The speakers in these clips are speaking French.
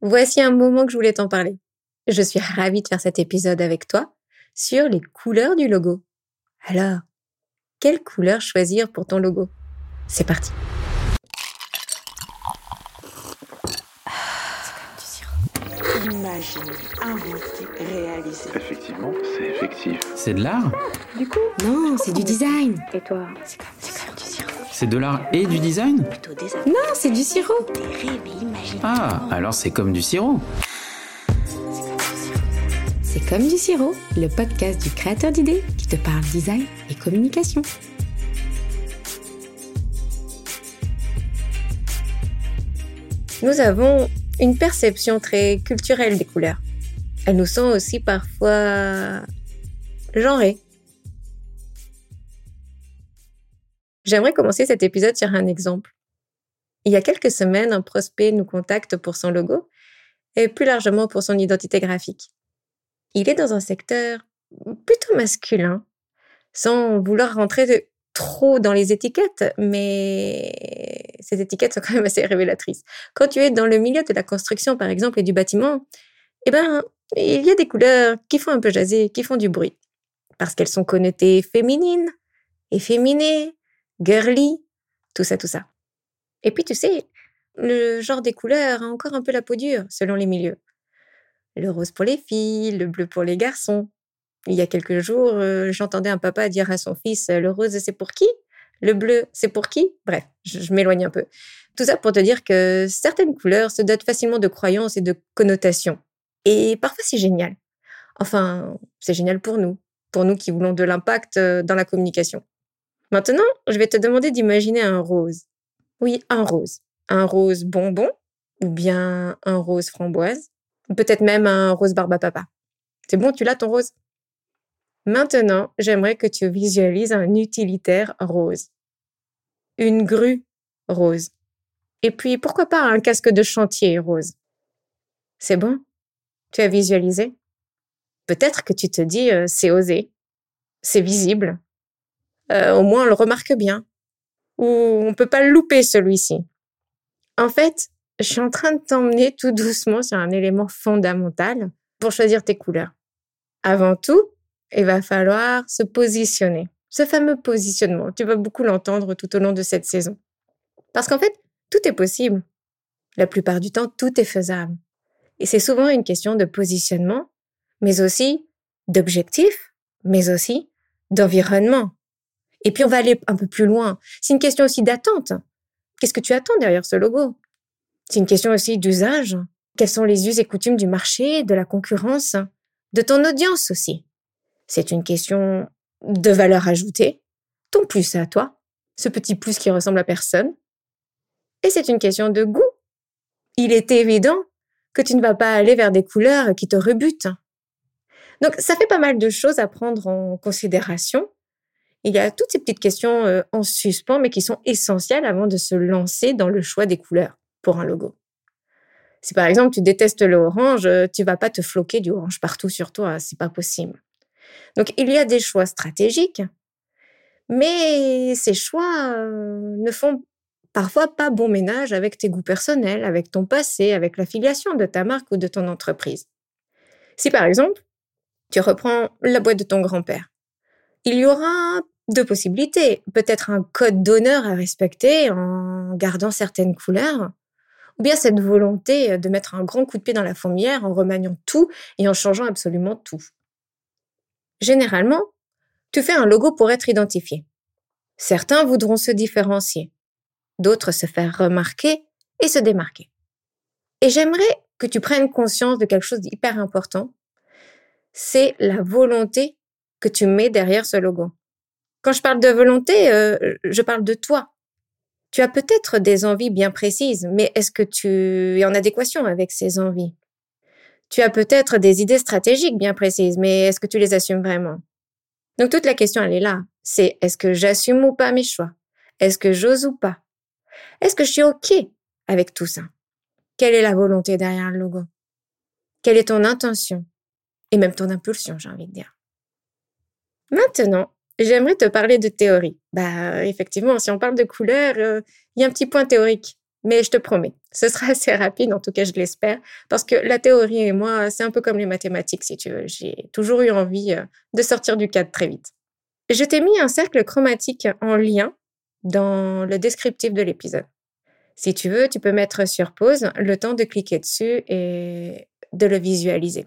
Voici un moment que je voulais t'en parler. Je suis ravie de faire cet épisode avec toi sur les couleurs du logo. Alors, quelle couleur choisir pour ton logo? C'est parti. Imaginer, inventer, réaliser. Effectivement, c'est effectif. C'est de l'art? Du coup, Non, c'est du design. et toi? C'est comme, c'est. C'est de l'art et du design Non, c'est du sirop. Ah, alors c'est comme du sirop. C'est comme du sirop, le podcast du créateur d'idées qui te parle design et communication. Nous avons une perception très culturelle des couleurs. Elles nous sont aussi parfois genrées. J'aimerais commencer cet épisode sur un exemple. Il y a quelques semaines, un prospect nous contacte pour son logo et plus largement pour son identité graphique. Il est dans un secteur plutôt masculin, sans vouloir rentrer trop dans les étiquettes, mais ces étiquettes sont quand même assez révélatrices. Quand tu es dans le milieu de la construction, par exemple, et du bâtiment, eh ben, il y a des couleurs qui font un peu jaser, qui font du bruit, parce qu'elles sont connotées féminines, efféminées, girly, tout ça, tout ça. Et puis, tu sais, le genre des couleurs a encore un peu la peau dure, selon les milieux le rose pour les filles, le bleu pour les garçons. Il y a quelques jours, euh, j'entendais un papa dire à son fils le rose c'est pour qui? Le bleu c'est pour qui? Bref, je, je m'éloigne un peu. Tout ça pour te dire que certaines couleurs se dotent facilement de croyances et de connotations. Et parfois c'est génial. Enfin, c'est génial pour nous, pour nous qui voulons de l'impact euh, dans la communication. Maintenant, je vais te demander d'imaginer un rose. Oui, un rose. Un rose bonbon ou bien un rose framboise peut-être même un rose barbe papa. C'est bon, tu l'as ton rose? Maintenant, j'aimerais que tu visualises un utilitaire rose. Une grue rose. Et puis, pourquoi pas un casque de chantier rose? C'est bon? Tu as visualisé? Peut-être que tu te dis, euh, c'est osé, c'est visible, Euh, au moins on le remarque bien, ou on peut pas le louper celui-ci. En fait, je suis en train de t'emmener tout doucement sur un élément fondamental pour choisir tes couleurs. Avant tout, il va falloir se positionner. Ce fameux positionnement, tu vas beaucoup l'entendre tout au long de cette saison. Parce qu'en fait, tout est possible. La plupart du temps, tout est faisable. Et c'est souvent une question de positionnement, mais aussi d'objectif, mais aussi d'environnement. Et puis on va aller un peu plus loin. C'est une question aussi d'attente. Qu'est-ce que tu attends derrière ce logo? C'est une question aussi d'usage. Quels sont les us et coutumes du marché, de la concurrence, de ton audience aussi? C'est une question de valeur ajoutée, ton plus à toi, ce petit plus qui ressemble à personne. Et c'est une question de goût. Il est évident que tu ne vas pas aller vers des couleurs qui te rebutent. Donc ça fait pas mal de choses à prendre en considération. Il y a toutes ces petites questions euh, en suspens, mais qui sont essentielles avant de se lancer dans le choix des couleurs pour un logo. Si par exemple tu détestes le orange, euh, tu vas pas te floquer du orange partout sur toi, c'est pas possible. Donc il y a des choix stratégiques, mais ces choix euh, ne font parfois pas bon ménage avec tes goûts personnels, avec ton passé, avec l'affiliation de ta marque ou de ton entreprise. Si par exemple tu reprends la boîte de ton grand-père, il y aura deux possibilités. Peut-être un code d'honneur à respecter en gardant certaines couleurs, ou bien cette volonté de mettre un grand coup de pied dans la fourmière en remaniant tout et en changeant absolument tout. Généralement, tu fais un logo pour être identifié. Certains voudront se différencier, d'autres se faire remarquer et se démarquer. Et j'aimerais que tu prennes conscience de quelque chose d'hyper important, c'est la volonté que tu mets derrière ce logo. Quand je parle de volonté, euh, je parle de toi. Tu as peut-être des envies bien précises, mais est-ce que tu es en adéquation avec ces envies? Tu as peut-être des idées stratégiques bien précises, mais est-ce que tu les assumes vraiment? Donc toute la question, elle est là. C'est est-ce que j'assume ou pas mes choix? Est-ce que j'ose ou pas? Est-ce que je suis OK avec tout ça? Quelle est la volonté derrière le logo? Quelle est ton intention? Et même ton impulsion, j'ai envie de dire. Maintenant, j'aimerais te parler de théorie. Bah, effectivement, si on parle de couleurs, euh, il y a un petit point théorique. Mais je te promets, ce sera assez rapide, en tout cas je l'espère, parce que la théorie et moi, c'est un peu comme les mathématiques, si tu veux. J'ai toujours eu envie euh, de sortir du cadre très vite. Je t'ai mis un cercle chromatique en lien dans le descriptif de l'épisode. Si tu veux, tu peux mettre sur pause le temps de cliquer dessus et de le visualiser.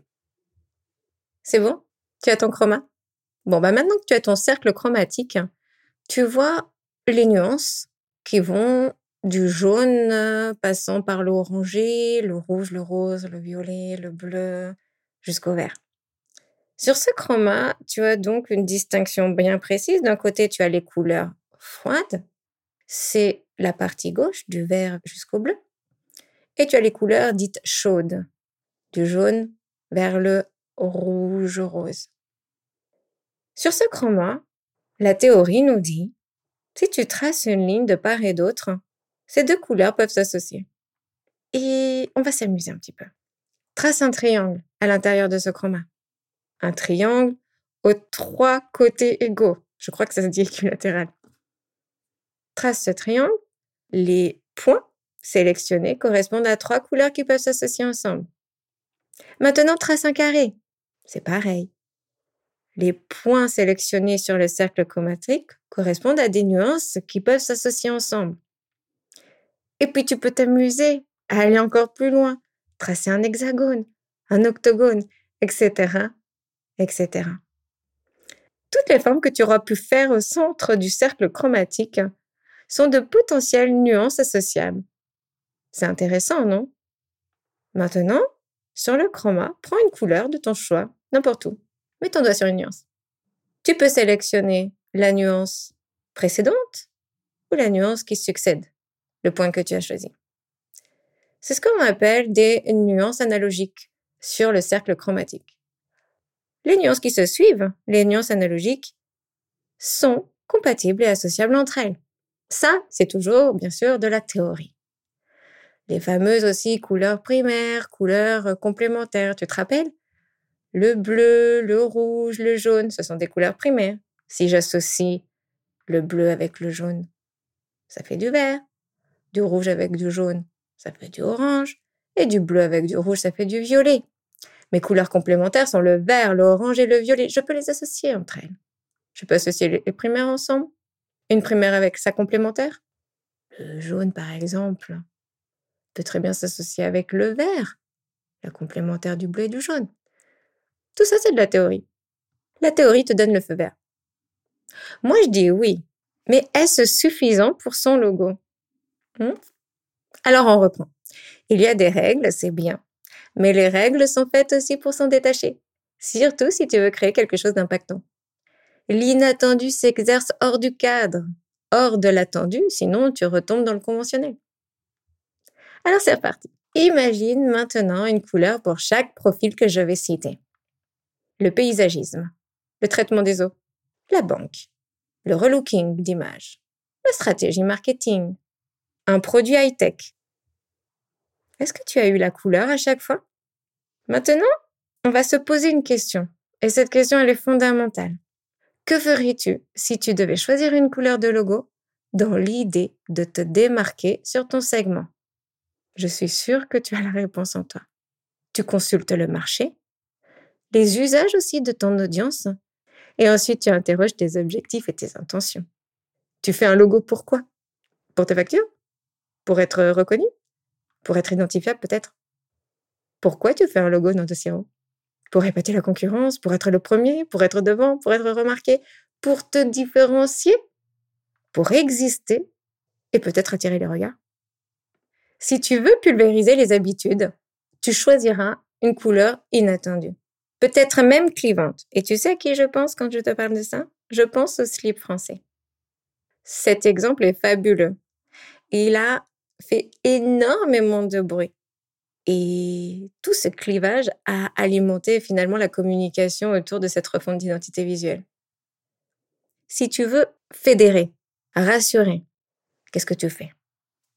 C'est bon? Tu as ton chroma? Bon, bah maintenant que tu as ton cercle chromatique, tu vois les nuances qui vont du jaune euh, passant par l'orangé, le rouge, le rose, le violet, le bleu, jusqu'au vert. Sur ce chroma, tu as donc une distinction bien précise. D'un côté, tu as les couleurs froides, c'est la partie gauche, du vert jusqu'au bleu. Et tu as les couleurs dites chaudes, du jaune vers le rouge-rose. Sur ce chroma, la théorie nous dit, si tu traces une ligne de part et d'autre, ces deux couleurs peuvent s'associer. Et on va s'amuser un petit peu. Trace un triangle à l'intérieur de ce chroma. Un triangle aux trois côtés égaux. Je crois que ça se dit équilatéral. Trace ce triangle. Les points sélectionnés correspondent à trois couleurs qui peuvent s'associer ensemble. Maintenant, trace un carré. C'est pareil. Les points sélectionnés sur le cercle chromatique correspondent à des nuances qui peuvent s'associer ensemble. Et puis tu peux t'amuser à aller encore plus loin, tracer un hexagone, un octogone, etc., etc. Toutes les formes que tu auras pu faire au centre du cercle chromatique sont de potentielles nuances associables. C'est intéressant, non? Maintenant, sur le chroma, prends une couleur de ton choix, n'importe où. Mets ton doigt sur une nuance. Tu peux sélectionner la nuance précédente ou la nuance qui succède, le point que tu as choisi. C'est ce qu'on appelle des nuances analogiques sur le cercle chromatique. Les nuances qui se suivent, les nuances analogiques, sont compatibles et associables entre elles. Ça, c'est toujours, bien sûr, de la théorie. Les fameuses aussi couleurs primaires, couleurs complémentaires, tu te rappelles? Le bleu, le rouge, le jaune, ce sont des couleurs primaires. Si j'associe le bleu avec le jaune, ça fait du vert. Du rouge avec du jaune, ça fait du orange. Et du bleu avec du rouge, ça fait du violet. Mes couleurs complémentaires sont le vert, l'orange et le violet. Je peux les associer entre elles. Je peux associer les primaires ensemble. Une primaire avec sa complémentaire. Le jaune, par exemple, peut très bien s'associer avec le vert, la complémentaire du bleu et du jaune. Tout ça, c'est de la théorie. La théorie te donne le feu vert. Moi, je dis oui, mais est-ce suffisant pour son logo? Hmm? Alors, on reprend. Il y a des règles, c'est bien, mais les règles sont faites aussi pour s'en détacher, surtout si tu veux créer quelque chose d'impactant. L'inattendu s'exerce hors du cadre, hors de l'attendu, sinon tu retombes dans le conventionnel. Alors c'est reparti. Imagine maintenant une couleur pour chaque profil que je vais citer le paysagisme, le traitement des eaux, la banque, le relooking d'image, la stratégie marketing, un produit high-tech. Est-ce que tu as eu la couleur à chaque fois? Maintenant, on va se poser une question. Et cette question, est fondamentale. Que ferais-tu si tu devais choisir une couleur de logo dans l'idée de te démarquer sur ton segment? Je suis sûre que tu as la réponse en toi. Tu consultes le marché, les usages aussi de ton audience. Et ensuite, tu interroges tes objectifs et tes intentions. Tu fais un logo pourquoi? Pour tes factures? Pour être reconnu? Pour être identifiable peut-être? Pourquoi tu fais un logo dans ton sirop? Pour répéter la concurrence Pour être le premier Pour être devant Pour être remarqué Pour te différencier Pour exister Et peut-être attirer les regards. Si tu veux pulvériser les habitudes, tu choisiras une couleur inattendue peut-être même clivante. Et tu sais à qui je pense quand je te parle de ça? Je pense au slip français. Cet exemple est fabuleux. Il a fait énormément de bruit. Et tout ce clivage a alimenté finalement la communication autour de cette refonte d'identité visuelle. Si tu veux fédérer, rassurer, qu'est-ce que tu fais?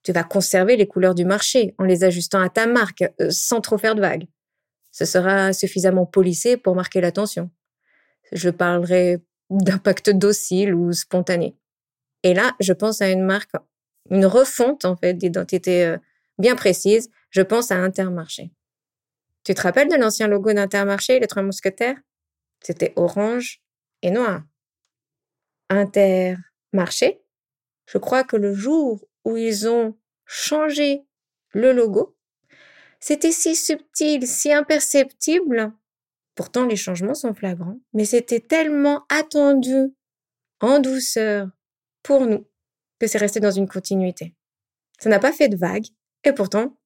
Tu vas conserver les couleurs du marché en les ajustant à ta marque euh, sans trop faire de vagues ce sera suffisamment polissé pour marquer l'attention. Je parlerai d'impact docile ou spontané. Et là, je pense à une marque une refonte en fait d'identité euh, bien précise. Je pense à Intermarché. Tu te rappelles de l'ancien logo d'Intermarché, les trois mousquetaires? C'était orange et noir. Intermarché, je crois que le jour où ils ont changé le logo, c'était si subtil, si imperceptible. Pourtant, les changements sont flagrants, mais c'était tellement attendu en douceur pour nous que c'est resté dans une continuité. Ça n'a pas fait de vague, et pourtant,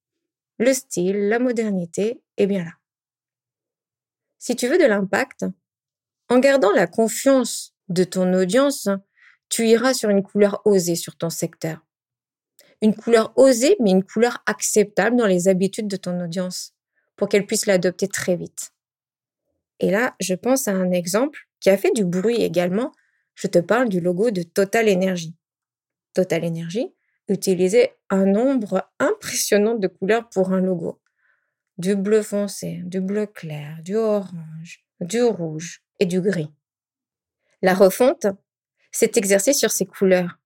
le style, la modernité est bien là. Si tu veux de l'impact, en gardant la confiance de ton audience, tu iras sur une couleur osée sur ton secteur. Une couleur osée, mais une couleur acceptable dans les habitudes de ton audience, pour qu'elle puisse l'adopter très vite. Et là, je pense à un exemple qui a fait du bruit également. Je te parle du logo de Total Energy. Total Energy utilisait un nombre impressionnant de couleurs pour un logo. Du bleu foncé, du bleu clair, du orange, du rouge et du gris. La refonte s'est exercée sur ces couleurs,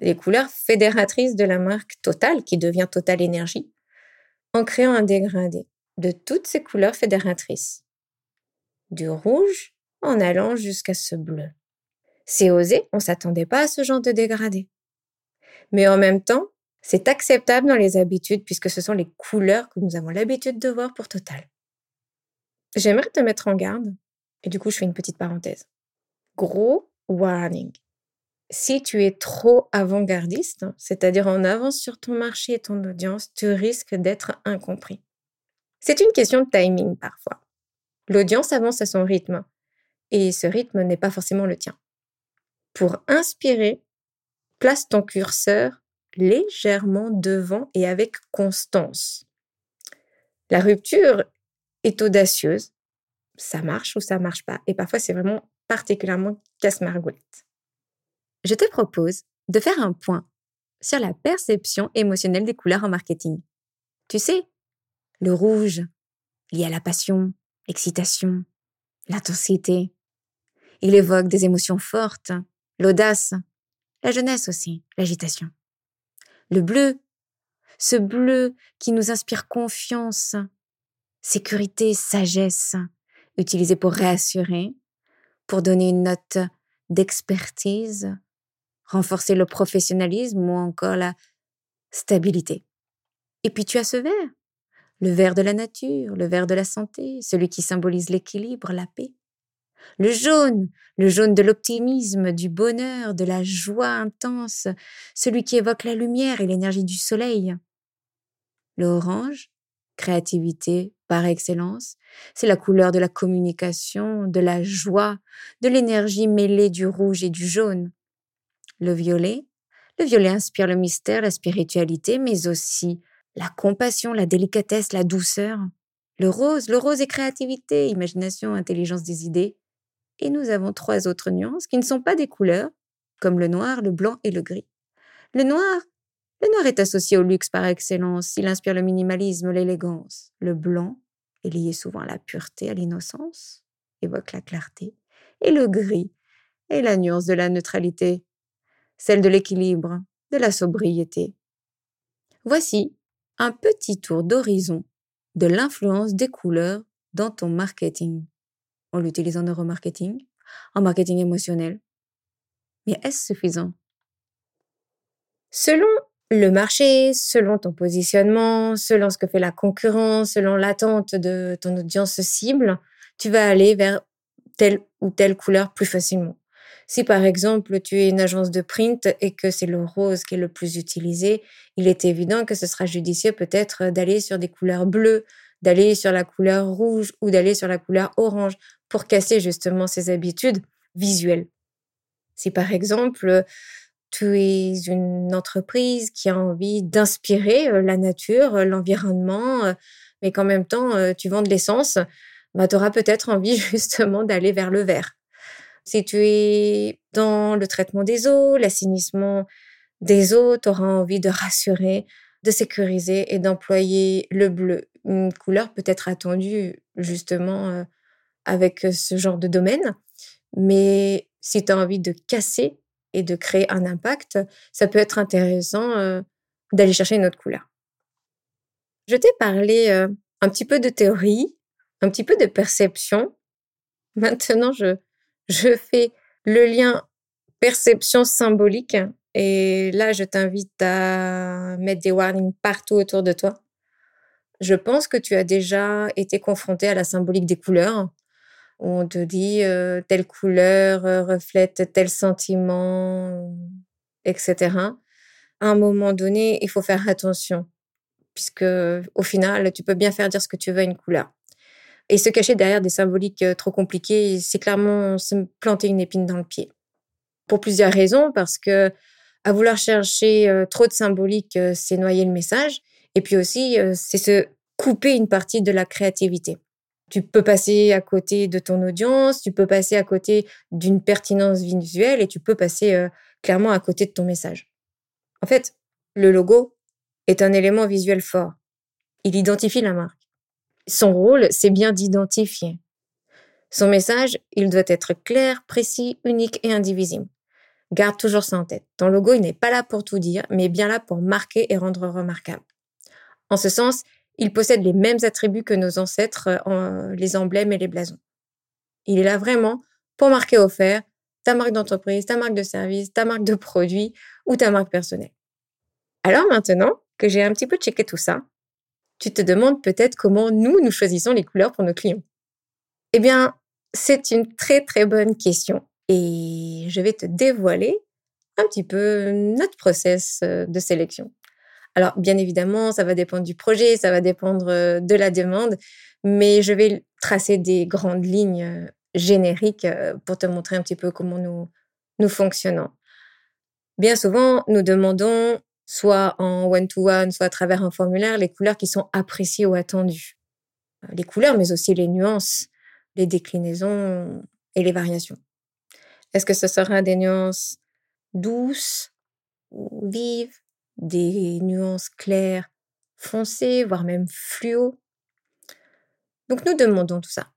les couleurs fédératrices de la marque Total, qui devient Total Energy, en créant un dégradé de toutes ces couleurs fédératrices. Du rouge en allant jusqu'à ce bleu. C'est osé, on s'attendait pas à ce genre de dégradé. Mais en même temps, c'est acceptable dans les habitudes puisque ce sont les couleurs que nous avons l'habitude de voir pour Total. J'aimerais te mettre en garde, et du coup je fais une petite parenthèse. Gros warning. Si tu es trop avant-gardiste, c'est-à-dire en avance sur ton marché et ton audience, tu risques d'être incompris. C'est une question de timing parfois. L'audience avance à son rythme, et ce rythme n'est pas forcément le tien. Pour inspirer, place ton curseur légèrement devant et avec constance. La rupture est audacieuse. Ça marche ou ça marche pas. Et parfois, c'est vraiment particulièrement casse-margoulette. Je te propose de faire un point sur la perception émotionnelle des couleurs en marketing. Tu sais, le rouge, lié à la passion, l'excitation, l'intensité. Il évoque des émotions fortes, l'audace, la jeunesse aussi, l'agitation. Le bleu, ce bleu qui nous inspire confiance, sécurité, sagesse, utilisé pour réassurer, pour donner une note d'expertise, renforcer le professionnalisme ou encore la stabilité. Et puis tu as ce vert, le vert de la nature, le vert de la santé, celui qui symbolise l'équilibre, la paix. Le jaune, le jaune de l'optimisme, du bonheur, de la joie intense, celui qui évoque la lumière et l'énergie du soleil. Le orange, créativité par excellence, c'est la couleur de la communication, de la joie, de l'énergie mêlée du rouge et du jaune. Le violet, le violet inspire le mystère, la spiritualité, mais aussi la compassion, la délicatesse, la douceur. Le rose, le rose est créativité, imagination, intelligence des idées. Et nous avons trois autres nuances qui ne sont pas des couleurs, comme le noir, le blanc et le gris. Le noir, le noir est associé au luxe par excellence, il inspire le minimalisme, l'élégance. Le blanc est lié souvent à la pureté, à l'innocence, évoque la clarté. Et le gris est la nuance de la neutralité, celle de l'équilibre, de la sobriété. Voici un petit tour d'horizon de l'influence des couleurs dans ton marketing. On l'utilise en neuromarketing, en marketing émotionnel. Mais est-ce suffisant? Selon le marché, selon ton positionnement, selon ce que fait la concurrence, selon l'attente de ton audience cible, tu vas aller vers telle ou telle couleur plus facilement. Si par exemple tu es une agence de print et que c'est le rose qui est le plus utilisé, il est évident que ce sera judicieux peut-être d'aller sur des couleurs bleues, d'aller sur la couleur rouge ou d'aller sur la couleur orange pour casser justement ces habitudes visuelles. Si par exemple tu es une entreprise qui a envie d'inspirer euh, la nature, euh, l'environnement, euh, mais qu'en même temps tu vends de l'essence, bah, tu auras peut-être envie justement d'aller vers le vert. Si dans le traitement des eaux, l'assainissement des eaux, tu auras envie de rassurer, de sécuriser et d'employer le bleu. Une couleur peut être attendue justement euh, avec ce genre de domaine. Mais si tu as envie de casser et de créer un impact, ça peut être intéressant euh, d'aller chercher une autre couleur. Je t'ai parlé euh, un petit peu de théorie, un petit peu de perception. Maintenant, je, je fais le lien perception symbolique. Et là, je t'invite à mettre des warnings partout autour de toi. Je pense que tu as déjà été confronté à la symbolique des couleurs. On te dit euh, telle couleur euh, reflète tel sentiment, etc. À un moment donné, il faut faire attention, puisque au final, tu peux bien faire dire ce que tu veux à une couleur. Et se cacher derrière des symboliques euh, trop compliquées, c'est clairement se planter une épine dans le pied. Pour plusieurs raisons, parce que à vouloir chercher trop de symbolique, c'est noyer le message. Et puis aussi, c'est se couper une partie de la créativité. Tu peux passer à côté de ton audience, tu peux passer à côté d'une pertinence visuelle et tu peux passer clairement à côté de ton message. En fait, le logo est un élément visuel fort. Il identifie la marque. Son rôle, c'est bien d'identifier. Son message, il doit être clair, précis, unique et indivisible. Garde toujours ça en tête. Ton logo, il n'est pas là pour tout dire, mais bien là pour marquer et rendre remarquable. En ce sens, il possède les mêmes attributs que nos ancêtres, euh, les emblèmes et les blasons. Il est là vraiment pour marquer au fer ta marque d'entreprise, ta marque de service, ta marque de produit ou ta marque personnelle. Alors maintenant que j'ai un petit peu checké tout ça, tu te demandes peut-être comment nous, nous choisissons les couleurs pour nos clients. Eh bien, c'est une très très bonne question et je vais te dévoiler un petit peu notre process euh, de sélection. Alors, bien évidemment, ça va dépendre du projet, ça va dépendre euh, de la demande, mais je vais tracer des grandes lignes euh, génériques pour te montrer un petit peu comment nous, nous fonctionnons. Bien souvent, nous demandons, soit en one-to-one, soit à travers un formulaire, les couleurs qui sont appréciées ou attendues. Les couleurs, mais aussi les nuances, les déclinaisons et les variations. Est-ce que ce sera des nuances douces ou vives, des nuances claires, foncées, voire même fluo? Donc nous demandons tout ça.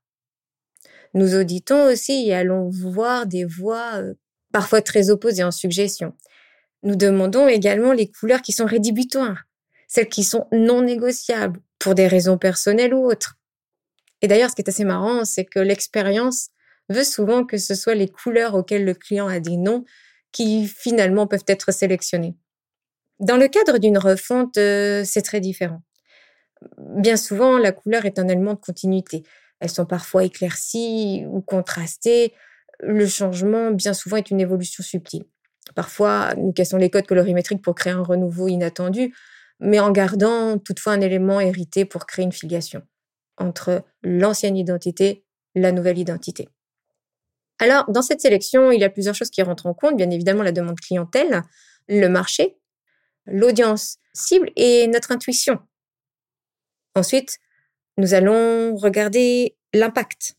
Nous auditons aussi et allons voir des voix euh, parfois très opposées en suggestion. Nous demandons également les couleurs qui sont rédhibitoires, celles qui sont non négociables pour des raisons personnelles ou autres. Et d'ailleurs, ce qui est assez marrant, c'est que l'expérience veut souvent que ce soit les couleurs auxquelles le client a dit non qui finalement peuvent être sélectionnées. Dans le cadre d'une refonte, euh, c'est très différent. Bien souvent, la couleur est un élément de continuité. Elles sont parfois éclaircies ou contrastées. Le changement, bien souvent, est une évolution subtile. Parfois, nous cassons les codes colorimétriques pour créer un renouveau inattendu, mais en gardant toutefois un élément hérité pour créer une filiation entre l'ancienne identité, la nouvelle identité. Alors, dans cette sélection, il y a plusieurs choses qui rentrent en compte. Bien évidemment, la demande clientèle, le marché, l'audience cible et notre intuition. Ensuite, nous allons regarder l'impact,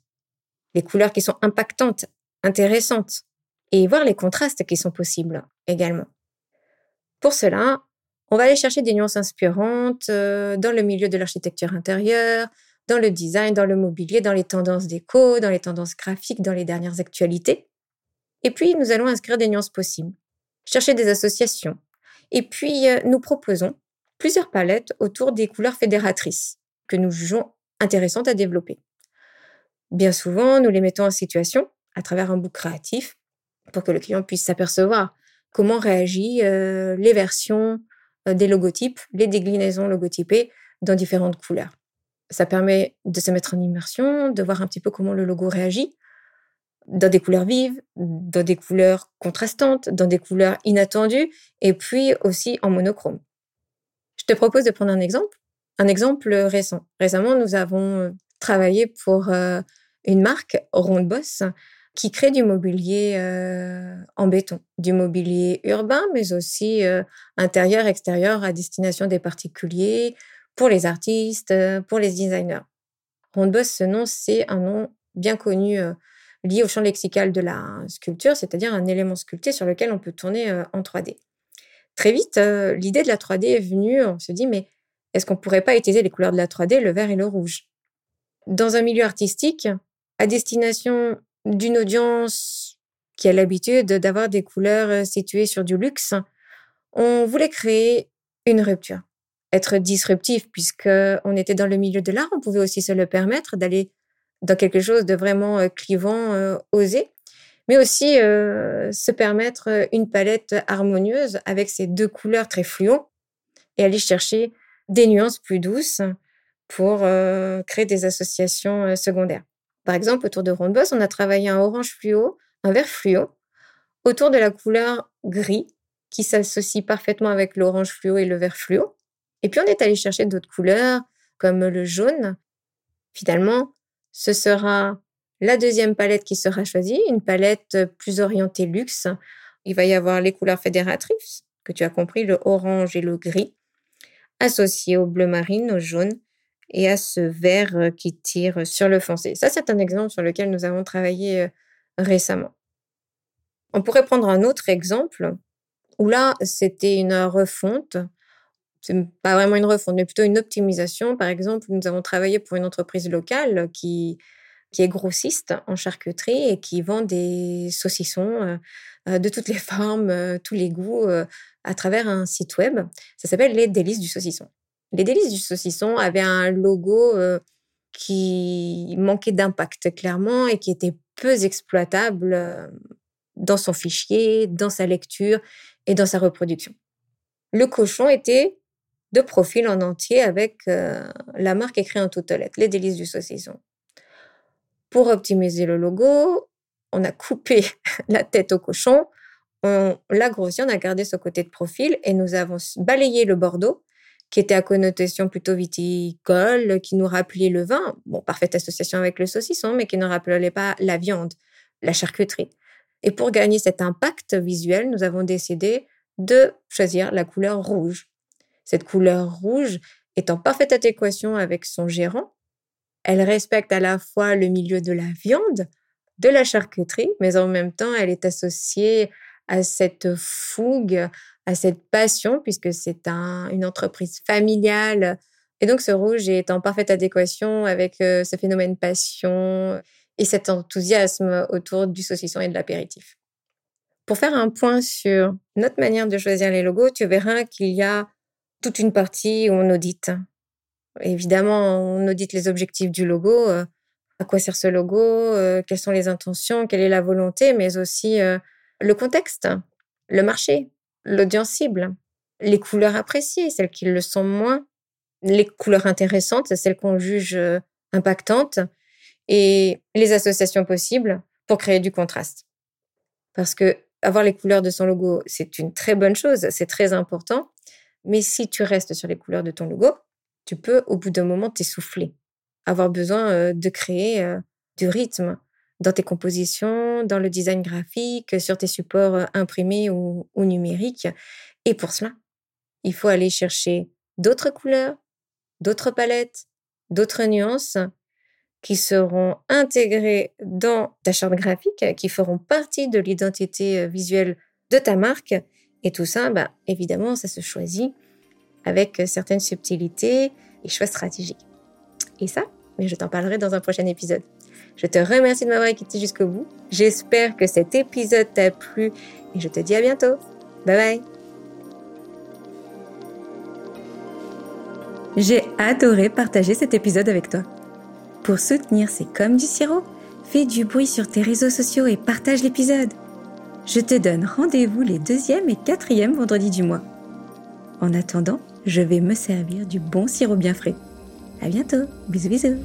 les couleurs qui sont impactantes, intéressantes, et voir les contrastes qui sont possibles également. Pour cela, on va aller chercher des nuances inspirantes euh, dans le milieu de l'architecture intérieure, dans le design, dans le mobilier, dans les tendances déco, dans les tendances graphiques, dans les dernières actualités. Et puis, nous allons inscrire des nuances possibles, chercher des associations. Et puis, euh, nous proposons plusieurs palettes autour des couleurs fédératrices que nous jugeons intéressantes à développer. Bien souvent, nous les mettons en situation à travers un book créatif pour que le client puisse s'apercevoir comment réagissent euh, les versions euh, des logotypes, les déclinaisons logotypées dans différentes couleurs. Ça permet de se mettre en immersion, de voir un petit peu comment le logo réagit dans des couleurs vives, dans des couleurs contrastantes, dans des couleurs inattendues, et puis aussi en monochrome. Je te propose de prendre un exemple, un exemple récent. Récemment, nous avons euh, travaillé pour une marque, Ronde Boss, qui crée du mobilier euh, en béton, du mobilier urbain, mais aussi intérieur, extérieur à destination des particuliers, pour les artistes, euh, pour les designers. Rondeboss, ce nom, c'est un nom bien connu euh, lié au champ lexical de la sculpture, c'est-à-dire un élément sculpté sur lequel on peut tourner euh, en 3D. Très vite, l'idée de la 3D est venue, on se dit, mais est-ce qu'on pourrait pas utiliser les couleurs de la 3D, le vert et le rouge? Dans un milieu artistique, à destination d'une audience qui a l'habitude d'avoir des couleurs euh, situées sur du luxe, on voulait créer une rupture, être disruptif, puisque on était dans le milieu de l'art, on pouvait aussi se le permettre d'aller dans quelque chose de vraiment euh, clivant, euh, osé, mais aussi se permettre une palette harmonieuse avec ces deux couleurs très fluo et aller chercher des nuances plus douces pour créer des associations secondaires. Par exemple, autour de Rondeboss, on a travaillé un orange fluo, un vert fluo, autour de la couleur gris, qui s'associe parfaitement avec l'orange fluo et le vert fluo. Et puis on est allé chercher d'autres couleurs, comme le jaune. Finalement, ce sera la deuxième palette qui sera choisie, une palette plus orientée luxe. Il va y avoir les couleurs fédératrices, que tu as compris, le orange et le gris, associés au bleu marine, au jaune et à ce vert qui tire sur le foncé. Ça, c'est un exemple sur lequel nous avons travaillé récemment. On pourrait prendre un autre exemple où là, c'était une refonte. C'est pas vraiment une refonte, mais plutôt une optimisation. Par exemple, nous avons travaillé pour une entreprise locale qui, qui est grossiste en charcuterie et qui vend des saucissons euh, de toutes les formes, tous les goûts, à travers un site web. Ça s'appelle Les Délices du Saucisson. Les Délices du Saucisson avaient un logo qui manquait d'impact clairement et qui était peu exploitable dans son fichier, dans sa lecture et dans sa reproduction. Le cochon était de profil en entier avec la marque écrite en toutes lettres, les délices du saucisson. Pour optimiser le logo, on a coupé la tête au cochon, on l'a grossi, on a gardé ce côté de profil et nous avons balayé le bordeaux qui était à connotation plutôt viticole, qui nous rappelait le vin, bon, parfaite association avec le saucisson, mais qui ne rappelait pas la viande, la charcuterie. Et pour gagner cet impact visuel, nous avons décidé de choisir la couleur rouge. Cette couleur rouge est en parfaite adéquation avec son gérant. Elle respecte à la fois le milieu de la viande, de la charcuterie, mais en même temps, elle est associée à cette fougue, à cette passion, puisque c'est un- une entreprise familiale. Et donc, ce rouge est en parfaite adéquation avec euh, ce phénomène passion et cet enthousiasme autour du saucisson et de l'apéritif. Pour faire un point sur notre manière de choisir les logos, tu verras qu'il y a toute une partie où on audite. Évidemment, on audite les objectifs du logo, euh, à quoi sert ce logo, euh, quelles sont les intentions, quelle est la volonté, mais aussi le contexte, le marché, l'audience cible, les couleurs appréciées, celles qui le sont moins, les couleurs intéressantes, celles qu'on juge euh, impactantes, et les associations possibles pour créer du contraste. Parce que avoir les couleurs de son logo, c'est une très bonne chose, c'est très important. Mais si tu restes sur les couleurs de ton logo, tu peux au bout d'un moment t'essouffler, avoir besoin euh, de créer euh, du rythme dans tes compositions, dans le design graphique, sur tes supports euh, imprimés ou, numériques. Et pour cela, il faut aller chercher d'autres couleurs, d'autres palettes, d'autres nuances qui seront intégrées dans ta charte graphique, qui feront partie de l'identité euh, visuelle de ta marque. Et tout ça, bah, évidemment, ça se choisit avec euh, certaines subtilités et choix stratégiques. Et ça, mais je t'en parlerai dans un prochain épisode. Je te remercie de m'avoir écouté jusqu'au bout. J'espère que cet épisode t'a plu et je te dis à bientôt. Bye bye. J'ai adoré partager cet épisode avec toi. Pour soutenir C'est comme du sirop, fais du bruit sur tes réseaux sociaux et partage l'épisode. Je te donne rendez-vous les deuxième et quatrième vendredis du mois. En attendant, je vais me servir du bon sirop bien frais. À bientôt. Bisous bisous.